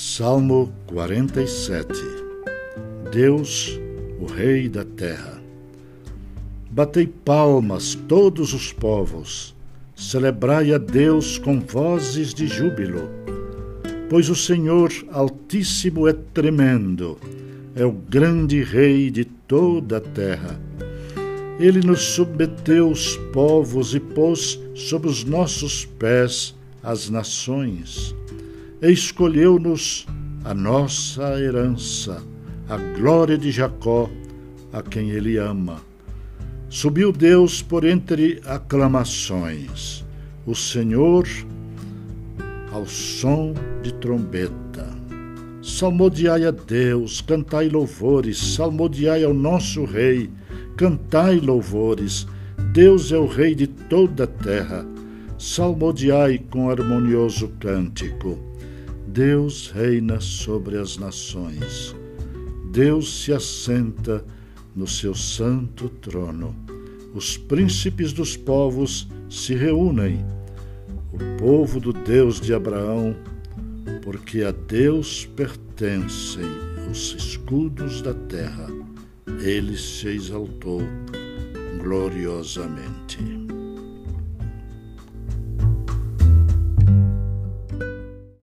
Salmo 47 Deus, o Rei da terra. Batei palmas todos os povos, celebrai a Deus com vozes de júbilo, pois o Senhor Altíssimo é tremendo, é o grande Rei de toda a terra. Ele nos submeteu os povos e pôs sob os nossos pés as nações escolheu-nos a nossa herança, a glória de Jacó, a quem ele ama. Subiu Deus por entre aclamações, o Senhor ao som de trombeta. Salmodiai a Deus, cantai louvores, salmodiai ao nosso Rei, cantai louvores. Deus é o Rei de toda a terra. Salmodiai com harmonioso cântico. Deus reina sobre as nações. Deus se assenta no seu santo trono. Os príncipes dos povos se reúnem. O povo do Deus de Abraão, porque a Deus pertencem os escudos da terra. Ele se exaltou gloriosamente.